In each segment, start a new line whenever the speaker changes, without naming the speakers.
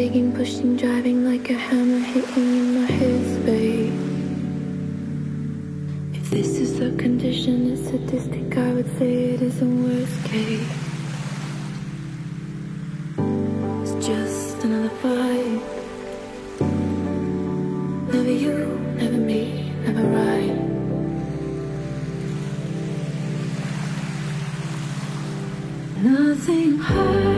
digging, pushing, driving like a hammer hitting in my headspace. If this is a condition, it's sadistic. I would say it is a worst case. It's just another fight. Never you, never me, never right. Nothing hurts.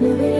Maybe